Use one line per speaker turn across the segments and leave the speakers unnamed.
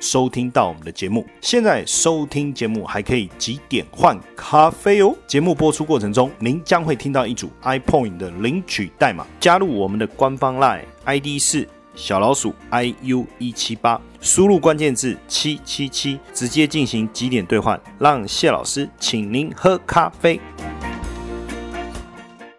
收听到我们的节目，现在收听节目还可以几点换咖啡哦。节目播出过程中，您将会听到一组 iPoint 的领取代码，加入我们的官方 Line ID 是小老鼠 iu 一七八，输入关键字七七七，直接进行几点兑换，让谢老师请您喝咖啡。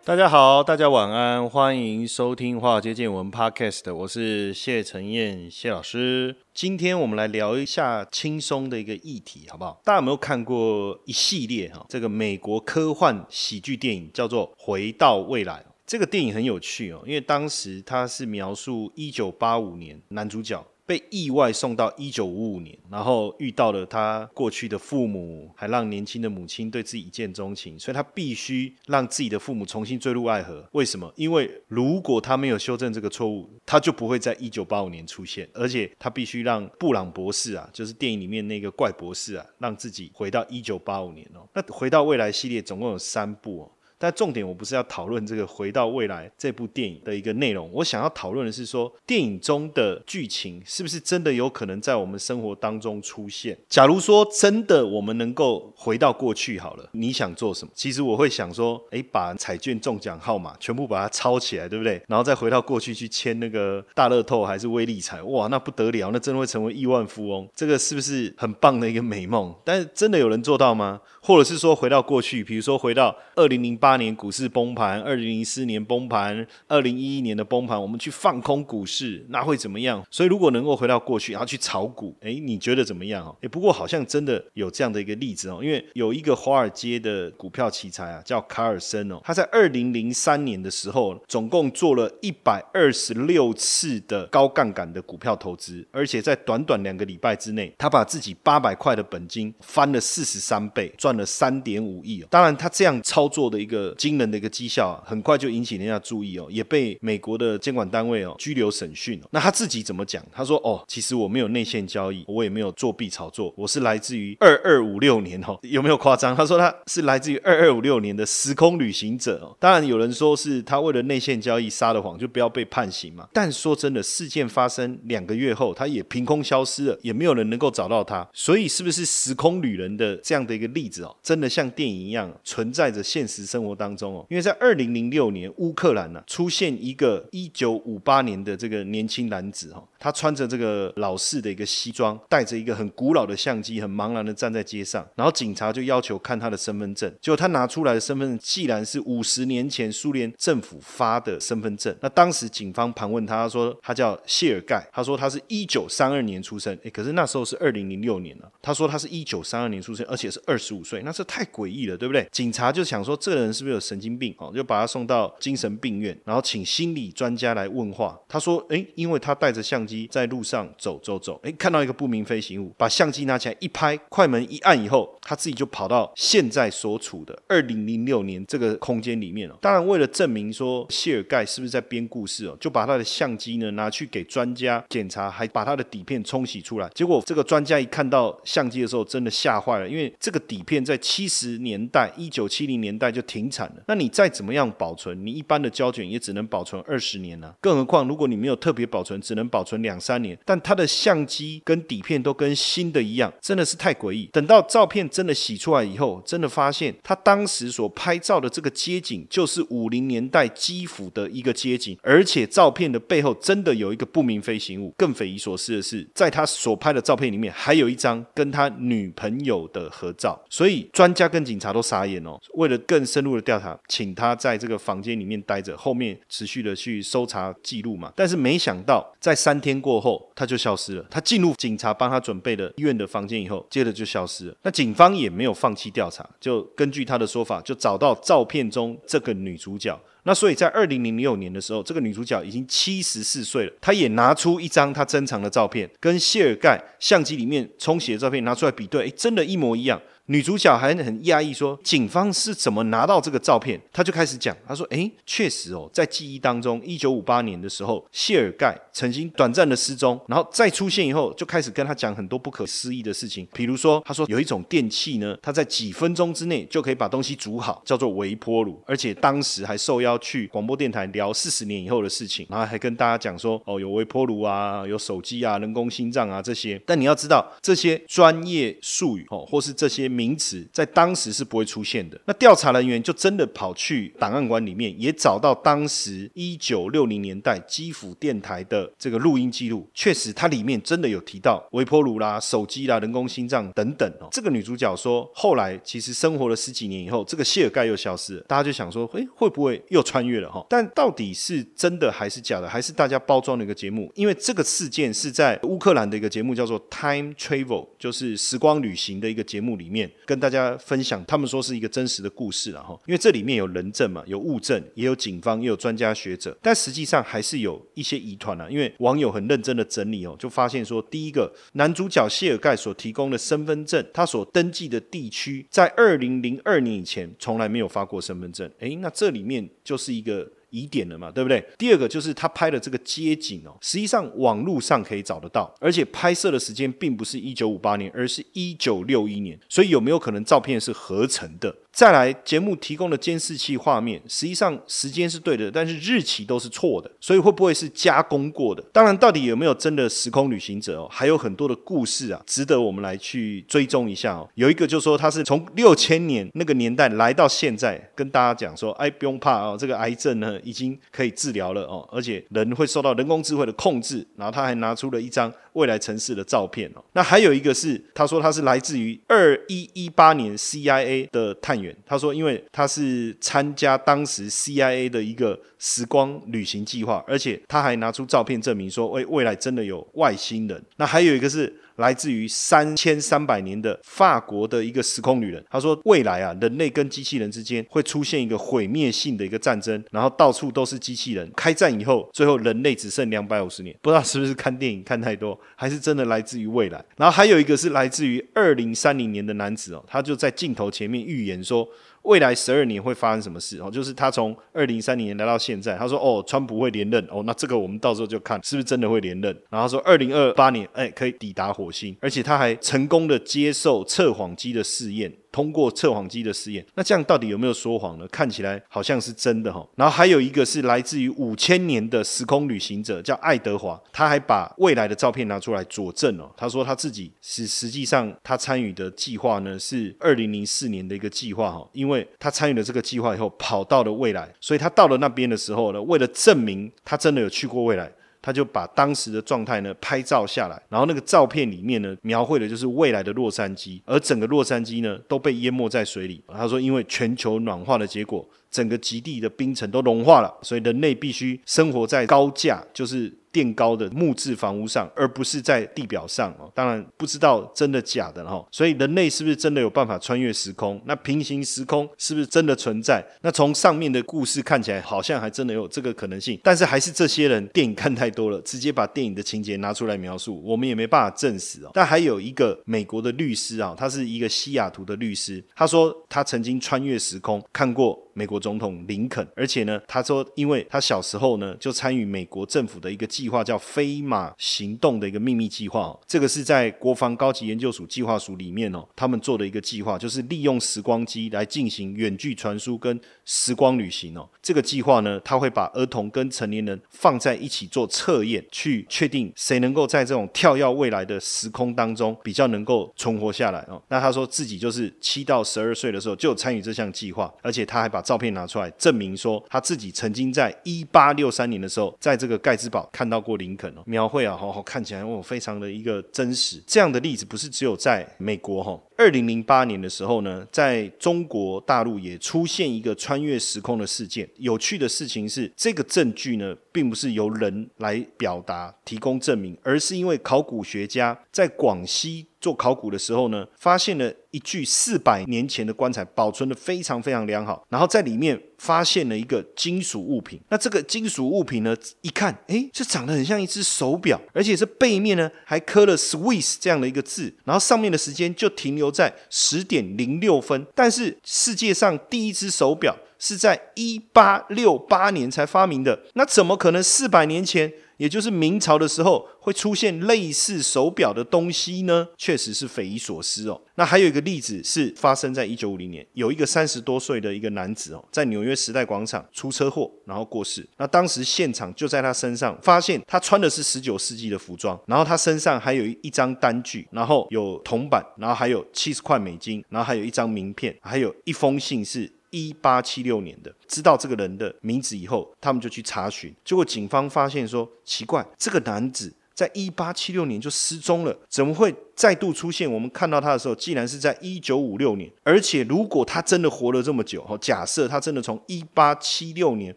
大家好，大家晚安，欢迎收听《华尔街见闻》Podcast，我是谢承彦谢老师。今天我们来聊一下轻松的一个议题，好不好？大家有没有看过一系列哈，这个美国科幻喜剧电影叫做《回到未来》。这个电影很有趣哦，因为当时它是描述一九八五年男主角。被意外送到一九五五年，然后遇到了他过去的父母，还让年轻的母亲对自己一见钟情，所以他必须让自己的父母重新坠入爱河。为什么？因为如果他没有修正这个错误，他就不会在一九八五年出现，而且他必须让布朗博士啊，就是电影里面那个怪博士啊，让自己回到一九八五年哦。那回到未来系列总共有三部哦。但重点我不是要讨论这个《回到未来》这部电影的一个内容，我想要讨论的是说，电影中的剧情是不是真的有可能在我们生活当中出现？假如说真的我们能够回到过去好了，你想做什么？其实我会想说，哎，把彩券中奖号码全部把它抄起来，对不对？然后再回到过去去签那个大乐透还是威力彩，哇，那不得了，那真的会成为亿万富翁，这个是不是很棒的一个美梦？但是真的有人做到吗？或者是说回到过去，比如说回到二零零八年股市崩盘，二零零四年崩盘，二零一一年的崩盘，我们去放空股市，那会怎么样？所以如果能够回到过去，然后去炒股，哎，你觉得怎么样？哦，哎，不过好像真的有这样的一个例子哦，因为有一个华尔街的股票奇才啊，叫卡尔森哦，他在二零零三年的时候，总共做了一百二十六次的高杠杆的股票投资，而且在短短两个礼拜之内，他把自己八百块的本金翻了四十三倍，赚。了三点五亿哦，当然他这样操作的一个惊人的一个绩效啊，很快就引起人家注意哦，也被美国的监管单位哦拘留审讯哦。那他自己怎么讲？他说：“哦，其实我没有内线交易，我也没有作弊炒作，我是来自于二二五六年哦，有没有夸张？”他说他是来自于二二五六年的时空旅行者哦。当然有人说是他为了内线交易撒了谎，就不要被判刑嘛。但说真的，事件发生两个月后，他也凭空消失了，也没有人能够找到他。所以是不是时空旅人的这样的一个例子？真的像电影一样存在着现实生活当中哦，因为在二零零六年乌克兰呢出现一个一九五八年的这个年轻男子哈，他穿着这个老式的一个西装，带着一个很古老的相机，很茫然的站在街上，然后警察就要求看他的身份证，结果他拿出来的身份证既然是五十年前苏联政府发的身份证，那当时警方盘问他他说他叫谢尔盖，他说他是一九三二年出生，哎，可是那时候是二零零六年了，他说他是一九三二年出生，而且是二十五岁。那这太诡异了，对不对？警察就想说，这个人是不是有神经病？哦，就把他送到精神病院，然后请心理专家来问话。他说：“诶，因为他带着相机在路上走走走，诶，看到一个不明飞行物，把相机拿起来一拍，快门一按以后，他自己就跑到现在所处的二零零六年这个空间里面了。当然，为了证明说谢尔盖是不是在编故事哦，就把他的相机呢拿去给专家检查，还把他的底片冲洗出来。结果这个专家一看到相机的时候，真的吓坏了，因为这个底片。在七十年代，一九七零年代就停产了。那你再怎么样保存，你一般的胶卷也只能保存二十年呢。更何况，如果你没有特别保存，只能保存两三年。但它的相机跟底片都跟新的一样，真的是太诡异。等到照片真的洗出来以后，真的发现他当时所拍照的这个街景，就是五零年代基辅的一个街景，而且照片的背后真的有一个不明飞行物。更匪夷所思的是，在他所拍的照片里面，还有一张跟他女朋友的合照。所以。以专家跟警察都傻眼哦。为了更深入的调查，请他在这个房间里面待着，后面持续的去搜查记录嘛。但是没想到，在三天过后，他就消失了。他进入警察帮他准备的医院的房间以后，接着就消失了。那警方也没有放弃调查，就根据他的说法，就找到照片中这个女主角。那所以在二零零六年的时候，这个女主角已经七十四岁了。她也拿出一张她珍藏的照片，跟谢尔盖相机里面冲洗的照片拿出来比对，哎，真的，一模一样。女主角还很讶异说，警方是怎么拿到这个照片？她就开始讲，她说：“诶，确实哦，在记忆当中，一九五八年的时候，谢尔盖曾经短暂的失踪，然后再出现以后，就开始跟他讲很多不可思议的事情，比如说，他说有一种电器呢，它在几分钟之内就可以把东西煮好，叫做微波炉，而且当时还受邀去广播电台聊四十年以后的事情，然后还跟大家讲说，哦，有微波炉啊，有手机啊，人工心脏啊这些。但你要知道，这些专业术语哦，或是这些名词，在当时是不会出现的。那调查人员就真的跑去档案馆里面，也找到当时一九六零年代基辅电台的这个录音记录，确实它里面真的有提到微波炉啦、手机啦、人工心脏等等哦。这个女主角说，后来其实生活了十几年以后，这个谢尔盖又消失了，大家就想说，诶，会不会又穿越了哈？但到底是真的还是假的，还是大家包装的一个节目？因为这个事件是在乌克兰的一个节目叫做 Time Travel，就是时光旅行的一个节目里面跟大家分享，他们说是一个真实的故事了哈。因为这里面有人证嘛，有物证，也有警方，也有专家学者，但实际上还是有一些疑团啊。因为网友很认真的整理哦，就发现说，第一个男主角谢尔盖所提供的身份证，他所登记的地区，在二零零二年以前从来没有发过身份证。诶，那这里面就是一个。疑点了嘛，对不对？第二个就是他拍的这个街景哦，实际上网络上可以找得到，而且拍摄的时间并不是一九五八年，而是一九六一年，所以有没有可能照片是合成的？再来，节目提供的监视器画面，实际上时间是对的，但是日期都是错的，所以会不会是加工过的？当然，到底有没有真的时空旅行者哦？还有很多的故事啊，值得我们来去追踪一下哦。有一个就是说他是从六千年那个年代来到现在，跟大家讲说，哎，不用怕哦，这个癌症呢已经可以治疗了哦，而且人会受到人工智慧的控制。然后他还拿出了一张未来城市的照片哦。那还有一个是，他说他是来自于二一一八年 CIA 的探员。他说，因为他是参加当时 CIA 的一个时光旅行计划，而且他还拿出照片证明说，哎未来真的有外星人。那还有一个是。来自于三千三百年的法国的一个时空旅人，他说未来啊，人类跟机器人之间会出现一个毁灭性的一个战争，然后到处都是机器人。开战以后，最后人类只剩两百五十年。不知道是不是看电影看太多，还是真的来自于未来。然后还有一个是来自于二零三零年的男子哦，他就在镜头前面预言说。未来十二年会发生什么事？哦，就是他从二零三零年来到现在，他说：“哦，川普会连任。”哦，那这个我们到时候就看是不是真的会连任。然后说二零二八年，哎，可以抵达火星，而且他还成功的接受测谎机的试验。通过测谎机的试验，那这样到底有没有说谎呢？看起来好像是真的哈。然后还有一个是来自于五千年的时空旅行者，叫爱德华，他还把未来的照片拿出来佐证哦。他说他自己是实际上他参与的计划呢是二零零四年的一个计划哈，因为他参与了这个计划以后跑到了未来，所以他到了那边的时候呢，为了证明他真的有去过未来。他就把当时的状态呢拍照下来，然后那个照片里面呢描绘的就是未来的洛杉矶，而整个洛杉矶呢都被淹没在水里。他说，因为全球暖化的结果，整个极地的冰层都融化了，所以人类必须生活在高架，就是。垫高的木质房屋上，而不是在地表上哦。当然不知道真的假的哈。所以人类是不是真的有办法穿越时空？那平行时空是不是真的存在？那从上面的故事看起来，好像还真的有这个可能性。但是还是这些人电影看太多了，直接把电影的情节拿出来描述，我们也没办法证实哦。但还有一个美国的律师啊，他是一个西雅图的律师，他说他曾经穿越时空看过。美国总统林肯，而且呢，他说，因为他小时候呢就参与美国政府的一个计划，叫飞马行动的一个秘密计划。这个是在国防高级研究署计划署里面哦，他们做的一个计划，就是利用时光机来进行远距传输跟时光旅行哦。这个计划呢，他会把儿童跟成年人放在一起做测验，去确定谁能够在这种跳跃未来的时空当中比较能够存活下来哦。那他说自己就是七到十二岁的时候就参与这项计划，而且他还把照片拿出来证明说，他自己曾经在一八六三年的时候，在这个盖茨堡看到过林肯哦，描绘啊，好好看起来哦，非常的一个真实。这样的例子不是只有在美国哈。二零零八年的时候呢，在中国大陆也出现一个穿越时空的事件。有趣的事情是，这个证据呢，并不是由人来表达、提供证明，而是因为考古学家在广西做考古的时候呢，发现了一具四百年前的棺材，保存的非常非常良好，然后在里面。发现了一个金属物品。那这个金属物品呢，一看，哎，这长得很像一只手表，而且这背面呢还刻了 Swiss 这样的一个字，然后上面的时间就停留在十点零六分。但是世界上第一只手表是在一八六八年才发明的，那怎么可能四百年前？也就是明朝的时候会出现类似手表的东西呢，确实是匪夷所思哦。那还有一个例子是发生在一九五零年，有一个三十多岁的一个男子哦，在纽约时代广场出车祸，然后过世。那当时现场就在他身上发现他穿的是十九世纪的服装，然后他身上还有一张单据，然后有铜板，然后还有七十块美金，然后还有一张名片，还有一封信是。一八七六年的，知道这个人的名字以后，他们就去查询，结果警方发现说，奇怪，这个男子在一八七六年就失踪了，怎么会？再度出现，我们看到他的时候，竟然是在一九五六年。而且，如果他真的活了这么久，哈，假设他真的从一八七六年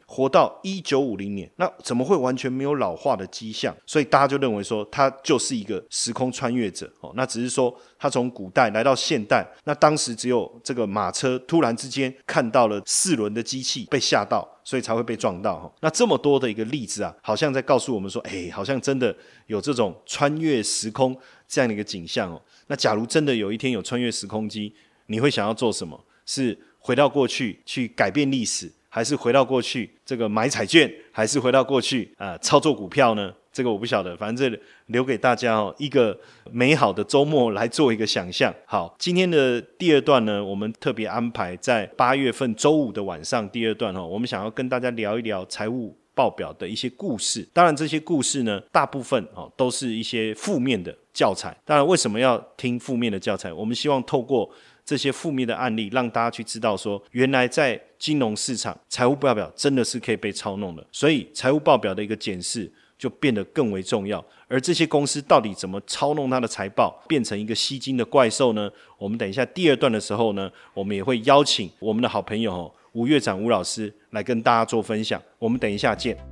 活到一九五零年，那怎么会完全没有老化的迹象？所以大家就认为说，他就是一个时空穿越者。哦，那只是说他从古代来到现代，那当时只有这个马车突然之间看到了四轮的机器，被吓到，所以才会被撞到。哈，那这么多的一个例子啊，好像在告诉我们说，哎，好像真的有这种穿越时空。这样的一个景象哦，那假如真的有一天有穿越时空机，你会想要做什么？是回到过去去改变历史，还是回到过去这个买彩券，还是回到过去啊操作股票呢？这个我不晓得，反正这留给大家哦一个美好的周末来做一个想象。好，今天的第二段呢，我们特别安排在八月份周五的晚上第二段哦，我们想要跟大家聊一聊财务。报表的一些故事，当然这些故事呢，大部分哦都是一些负面的教材。当然，为什么要听负面的教材？我们希望透过这些负面的案例，让大家去知道说，原来在金融市场，财务报表真的是可以被操弄的。所以，财务报表的一个检视就变得更为重要。而这些公司到底怎么操弄它的财报，变成一个吸金的怪兽呢？我们等一下第二段的时候呢，我们也会邀请我们的好朋友。吴院长吴老师来跟大家做分享，我们等一下见。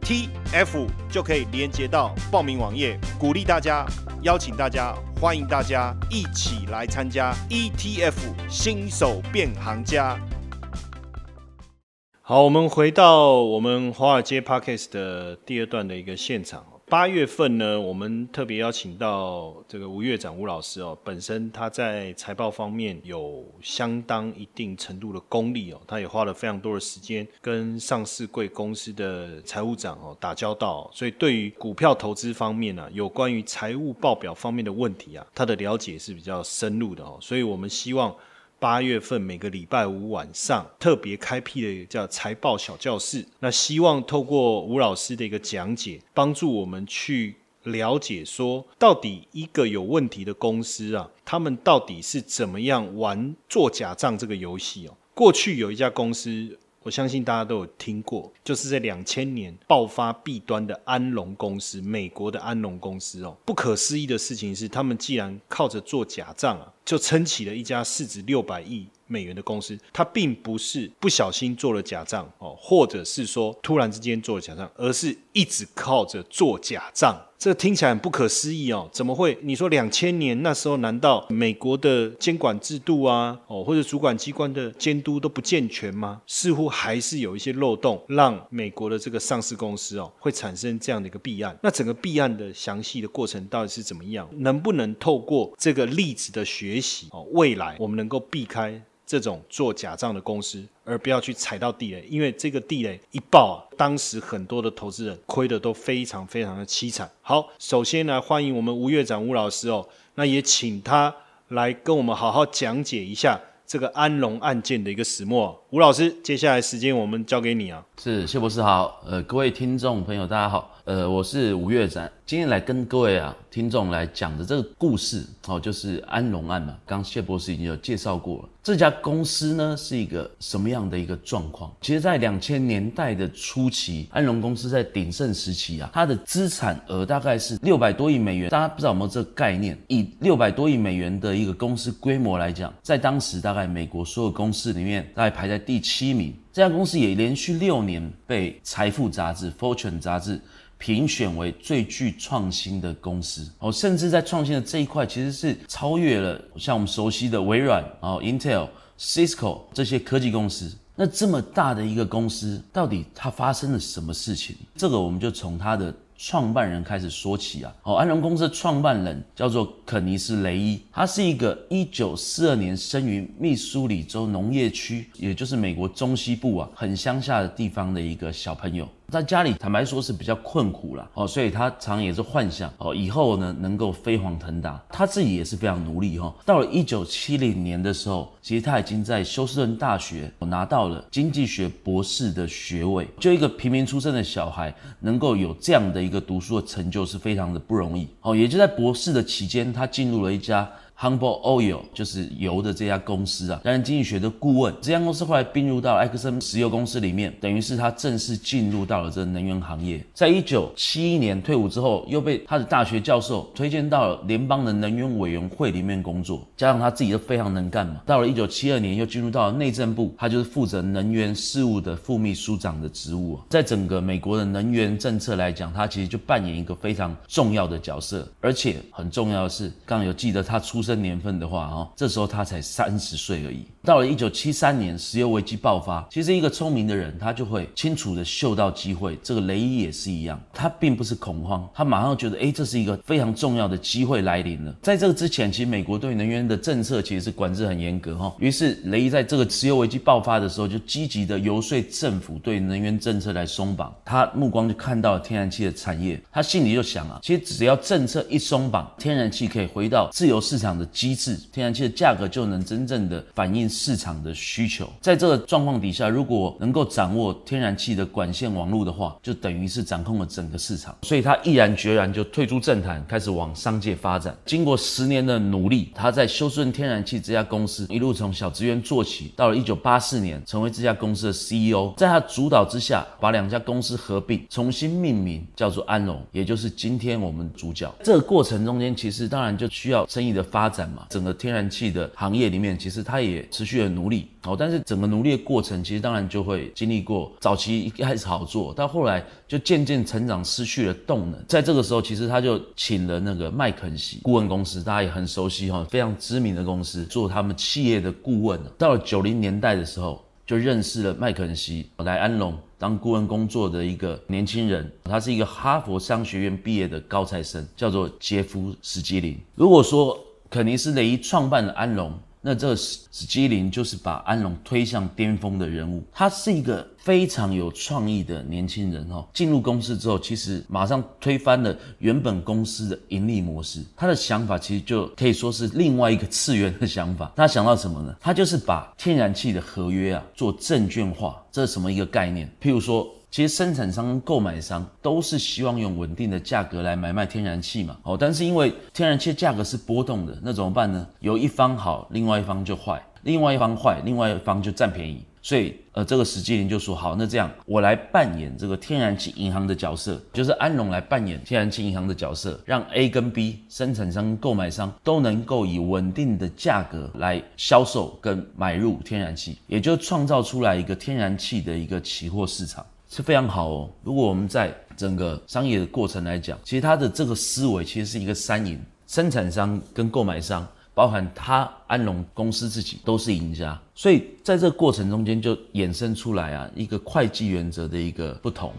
T F 就可以连接到报名网页，鼓励大家，邀请大家，欢迎大家一起来参加 E T F 新手变行家。好，我们回到我们华尔街 Parkes 的第二段的一个现场。八月份呢，我们特别邀请到这个吴院长吴老师哦，本身他在财报方面有相当一定程度的功力哦，他也花了非常多的时间跟上市贵公司的财务长哦打交道，所以对于股票投资方面呢，有关于财务报表方面的问题啊，他的了解是比较深入的哦，所以我们希望。八月份每个礼拜五晚上特别开辟的叫财报小教室，那希望透过吴老师的一个讲解，帮助我们去了解说，到底一个有问题的公司啊，他们到底是怎么样玩做假账这个游戏哦。过去有一家公司。我相信大家都有听过，就是在两千年爆发弊端的安龙公司，美国的安龙公司哦。不可思议的事情是，他们既然靠着做假账啊，就撑起了一家市值六百亿美元的公司。他并不是不小心做了假账哦，或者是说突然之间做了假账，而是一直靠着做假账。这听起来很不可思议哦，怎么会？你说两千年那时候，难道美国的监管制度啊，哦，或者主管机关的监督都不健全吗？似乎还是有一些漏洞，让美国的这个上市公司哦，会产生这样的一个弊案。那整个弊案的详细的过程到底是怎么样？能不能透过这个例子的学习哦，未来我们能够避开？这种做假账的公司，而不要去踩到地雷，因为这个地雷一爆啊，当时很多的投资人亏的都非常非常的凄惨。好，首先来，欢迎我们吴院长吴老师哦，那也请他来跟我们好好讲解一下这个安龙案件的一个始末。吴老师，接下来时间我们交给你啊。
是谢博士好，呃，各位听众朋友大家好，呃，我是吴月展，今天来跟各位啊听众来讲的这个故事哦，就是安龙案嘛。刚谢博士已经有介绍过了，这家公司呢是一个什么样的一个状况？其实，在两千年代的初期，安龙公司在鼎盛时期啊，它的资产额大概是六百多亿美元。大家不知道有没有这个概念？以六百多亿美元的一个公司规模来讲，在当时大概在美国所有公司里面，大概排在第七名。这家公司也连续六年被《财富》杂志 （Fortune） 杂志评选为最具创新的公司哦，甚至在创新的这一块，其实是超越了像我们熟悉的微软、哦 Intel、Cisco 这些科技公司。那这么大的一个公司，到底它发生了什么事情？这个我们就从它的创办人开始说起啊。哦，安龙公司的创办人叫做肯尼斯·雷伊，他是一个一九四二年生于密苏里州农业区，也就是美国中西部啊很乡下的地方的一个小朋友。在家里，坦白说是比较困苦了哦，所以他常也是幻想哦，以后呢能够飞黄腾达。他自己也是非常努力哈。到了一九七零年的时候，其实他已经在休斯顿大学拿到了经济学博士的学位。就一个平民出身的小孩，能够有这样的一个读书的成就，是非常的不容易哦。也就在博士的期间，他进入了一家。Humble Oil 就是油的这家公司啊，担任经济学的顾问。这家公司后来并入到埃克森石油公司里面，等于是他正式进入到了这能源行业。在一九七一年退伍之后，又被他的大学教授推荐到了联邦的能源委员会里面工作。加上他自己都非常能干嘛，到了一九七二年又进入到了内政部，他就是负责能源事务的副秘书长的职务。在整个美国的能源政策来讲，他其实就扮演一个非常重要的角色。而且很重要的是，刚刚有记得他出生。这年份的话，哈，这时候他才三十岁而已。到了一九七三年，石油危机爆发，其实一个聪明的人，他就会清楚的嗅到机会。这个雷伊也是一样，他并不是恐慌，他马上觉得，哎，这是一个非常重要的机会来临了。在这个之前，其实美国对能源的政策其实是管制很严格，哈。于是雷伊在这个石油危机爆发的时候，就积极的游说政府对能源政策来松绑。他目光就看到了天然气的产业，他心里就想啊，其实只要政策一松绑，天然气可以回到自由市场。的机制，天然气的价格就能真正的反映市场的需求。在这个状况底下，如果能够掌握天然气的管线网络的话，就等于是掌控了整个市场。所以他毅然决然就退出政坛，开始往商界发展。经过十年的努力，他在休斯顿天然气这家公司一路从小职员做起，到了一九八四年成为这家公司的 CEO。在他主导之下，把两家公司合并，重新命名叫做安龙，也就是今天我们主角。这个过程中间，其实当然就需要生意的发。展嘛，整个天然气的行业里面，其实它也持去的努力哦。但是整个努力的过程，其实当然就会经历过早期一开始好做，到后来就渐渐成长失去了动能。在这个时候，其实他就请了那个麦肯锡顾问公司，大家也很熟悉哈，非常知名的公司，做他们企业的顾问。到了九零年代的时候，就认识了麦肯锡来安龙当顾问工作的一个年轻人，他是一个哈佛商学院毕业的高材生，叫做杰夫史基林。如果说肯尼斯雷伊创办了安龙，那这史史基林就是把安龙推向巅峰的人物。他是一个非常有创意的年轻人哦。进入公司之后，其实马上推翻了原本公司的盈利模式。他的想法其实就可以说是另外一个次元的想法。他想到什么呢？他就是把天然气的合约啊做证券化。这是什么一个概念？譬如说。其实生产商跟购买商都是希望用稳定的价格来买卖天然气嘛，哦，但是因为天然气价格是波动的，那怎么办呢？有一方好，另外一方就坏；另外一方坏，另外一方就占便宜。所以，呃，这个史基林就说：好，那这样我来扮演这个天然气银行的角色，就是安龙来扮演天然气银行的角色，让 A 跟 B 生产商、购买商都能够以稳定的价格来销售跟买入天然气，也就创造出来一个天然气的一个期货市场。是非常好哦。如果我们在整个商业的过程来讲，其实它的这个思维其实是一个三赢：生产商跟购买商，包含他安龙公司自己都是赢家。所以在这个过程中间就衍生出来啊一个会计原则的一个不同。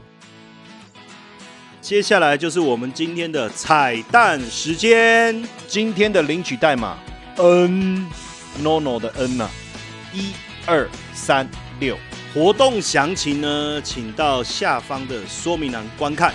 接下来就是我们今天的彩蛋时间，今天的领取代码 N NONO 的 N 呢，一二三六。活动详情呢，请到下方的说明栏观看。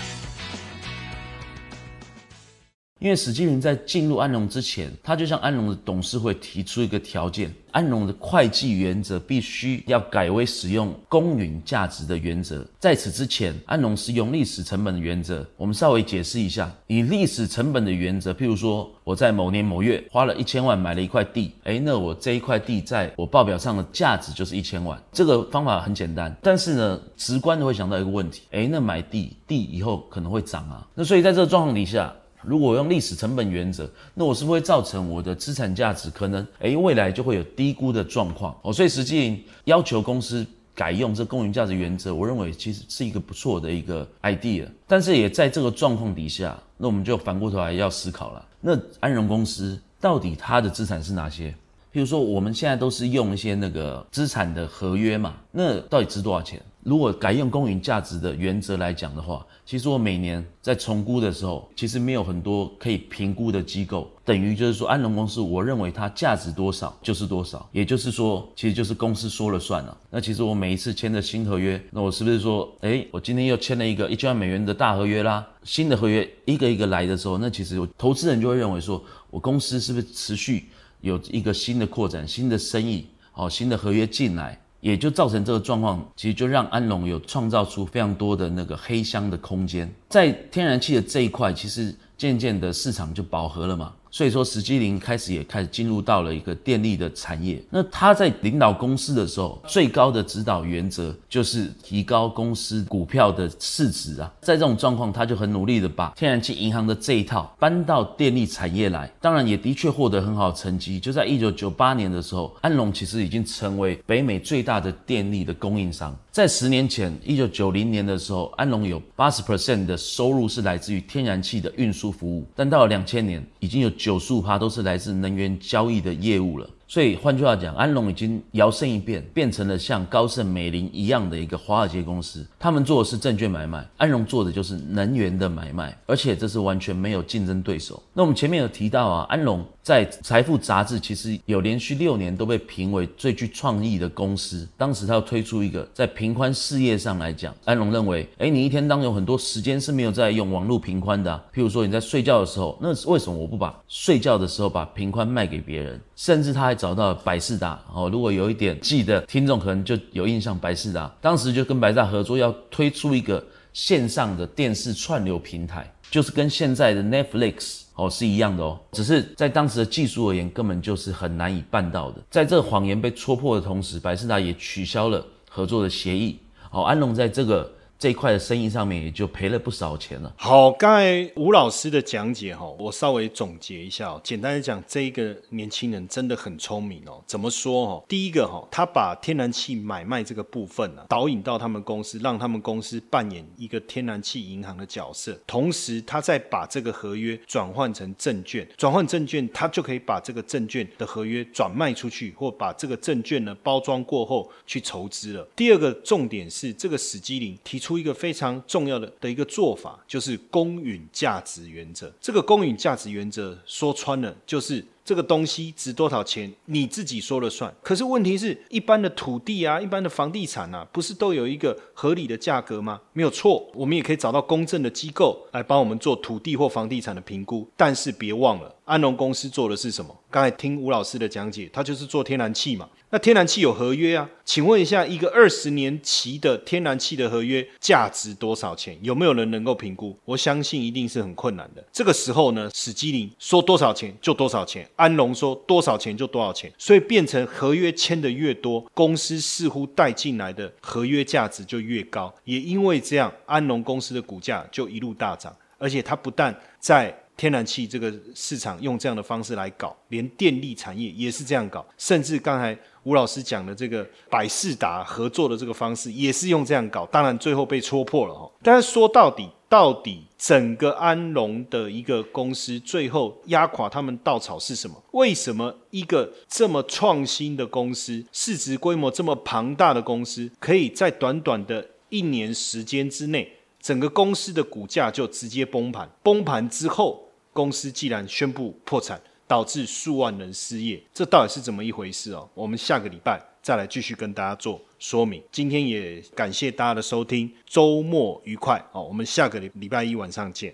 因为史基林在进入安龙之前，他就向安龙的董事会提出一个条件：安龙的会计原则必须要改为使用公允价值的原则。在此之前，安龙是用历史成本的原则。我们稍微解释一下，以历史成本的原则，譬如说我在某年某月花了一千万买了一块地，哎，那我这一块地在我报表上的价值就是一千万。这个方法很简单，但是呢，直观的会想到一个问题：哎，那买地地以后可能会涨啊。那所以在这个状况底下，如果用历史成本原则，那我是不是会造成我的资产价值可能诶未来就会有低估的状况哦？所以实际要求公司改用这公允价值原则，我认为其实是一个不错的一个 idea。但是也在这个状况底下，那我们就反过头来要思考了：那安荣公司到底它的资产是哪些？譬如说我们现在都是用一些那个资产的合约嘛，那到底值多少钱？如果改用公允价值的原则来讲的话，其实我每年在重估的时候，其实没有很多可以评估的机构，等于就是说安龙公司，我认为它价值多少就是多少，也就是说，其实就是公司说了算了。那其实我每一次签的新合约，那我是不是说，哎，我今天又签了一个一千万美元的大合约啦？新的合约一个一个来的时候，那其实投资人就会认为说，我公司是不是持续有一个新的扩展、新的生意，哦，新的合约进来？也就造成这个状况，其实就让安龙有创造出非常多的那个黑箱的空间，在天然气的这一块，其实渐渐的市场就饱和了嘛。所以说，史基林开始也开始进入到了一个电力的产业。那他在领导公司的时候，最高的指导原则就是提高公司股票的市值啊。在这种状况，他就很努力的把天然气银行的这一套搬到电力产业来。当然，也的确获得很好的成绩。就在一九九八年的时候，安龙其实已经成为北美最大的电力的供应商。在十年前，一九九零年的时候，安龙有八十 percent 的收入是来自于天然气的运输服务，但到了两千年，已经有九十五趴都是来自能源交易的业务了。所以换句话讲，安龙已经摇身一变，变成了像高盛、美林一样的一个华尔街公司。他们做的是证券买卖，安龙做的就是能源的买卖，而且这是完全没有竞争对手。那我们前面有提到啊，安龙在财富杂志其实有连续六年都被评为最具创意的公司。当时他要推出一个在平宽事业上来讲，安龙认为，哎，你一天当中有很多时间是没有在用网络平宽的，譬如说你在睡觉的时候，那为什么我不把睡觉的时候把平宽卖给别人？甚至他还找到百事达哦，如果有一点记得听众可能就有印象，百事达当时就跟百事达合作，要推出一个线上的电视串流平台，就是跟现在的 Netflix 哦是一样的哦，只是在当时的技术而言，根本就是很难以办到的。在这个谎言被戳破的同时，百事达也取消了合作的协议。哦，安龙在这个。这一块的生意上面也就赔了不少钱了。
好，刚才吴老师的讲解哈，我稍微总结一下，简单的讲，这一个年轻人真的很聪明哦。怎么说哈？第一个哈，他把天然气买卖这个部分呢，导引到他们公司，让他们公司扮演一个天然气银行的角色。同时，他再把这个合约转换成证券，转换证券，他就可以把这个证券的合约转卖出去，或把这个证券呢包装过后去筹资了。第二个重点是，这个史基林提出。出一个非常重要的的一个做法，就是公允价值原则。这个公允价值原则说穿了，就是这个东西值多少钱，你自己说了算。可是问题是，一般的土地啊，一般的房地产啊，不是都有一个合理的价格吗？没有错，我们也可以找到公正的机构来帮我们做土地或房地产的评估。但是别忘了，安龙公司做的是什么？刚才听吴老师的讲解，他就是做天然气嘛。那天然气有合约啊？请问一下，一个二十年期的天然气的合约价值多少钱？有没有人能够评估？我相信一定是很困难的。这个时候呢，史基林说多少钱就多少钱，安龙说多少钱就多少钱，所以变成合约签的越多，公司似乎带进来的合约价值就越高。也因为这样，安龙公司的股价就一路大涨，而且它不但在天然气这个市场用这样的方式来搞，连电力产业也是这样搞，甚至刚才吴老师讲的这个百事达合作的这个方式也是用这样搞，当然最后被戳破了哈。但是说到底，到底整个安龙的一个公司最后压垮他们稻草是什么？为什么一个这么创新的公司，市值规模这么庞大的公司，可以在短短的一年时间之内，整个公司的股价就直接崩盘？崩盘之后。公司既然宣布破产，导致数万人失业，这到底是怎么一回事哦？我们下个礼拜再来继续跟大家做说明。今天也感谢大家的收听，周末愉快好！我们下个礼礼拜一晚上见。